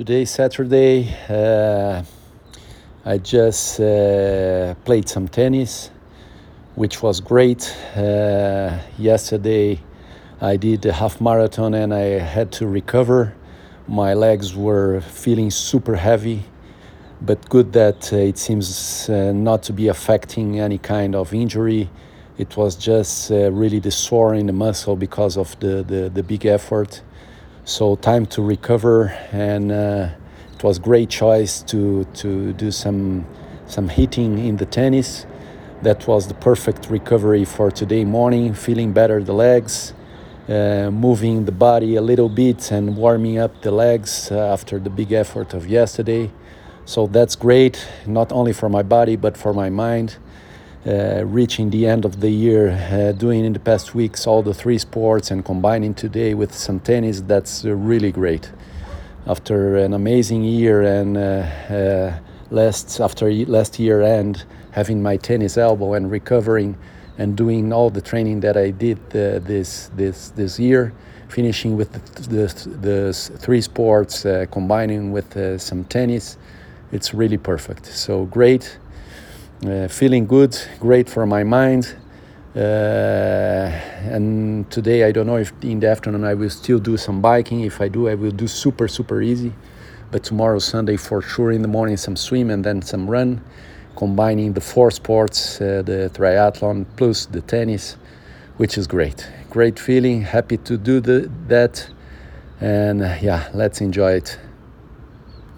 Today, Saturday, uh, I just uh, played some tennis, which was great. Uh, yesterday, I did a half marathon and I had to recover. My legs were feeling super heavy, but good that uh, it seems uh, not to be affecting any kind of injury. It was just uh, really the sore in the muscle because of the, the, the big effort so time to recover and uh, it was great choice to to do some some hitting in the tennis. That was the perfect recovery for today morning feeling better the legs uh, moving the body a little bit and warming up the legs uh, after the big effort of yesterday. So that's great not only for my body but for my mind uh, reaching the end of the year, uh, doing in the past weeks all the three sports and combining today with some tennis, that's uh, really great. After an amazing year and uh, uh, last after last year and having my tennis elbow and recovering and doing all the training that I did uh, this this this year, finishing with the, the, the three sports, combining with some tennis, it's really perfect. So great uh, feeling good, great for my mind. Uh, and today, I don't know if in the afternoon I will still do some biking. If I do, I will do super, super easy. But tomorrow, Sunday, for sure, in the morning, some swim and then some run, combining the four sports uh, the triathlon plus the tennis, which is great. Great feeling, happy to do the, that. And yeah, let's enjoy it.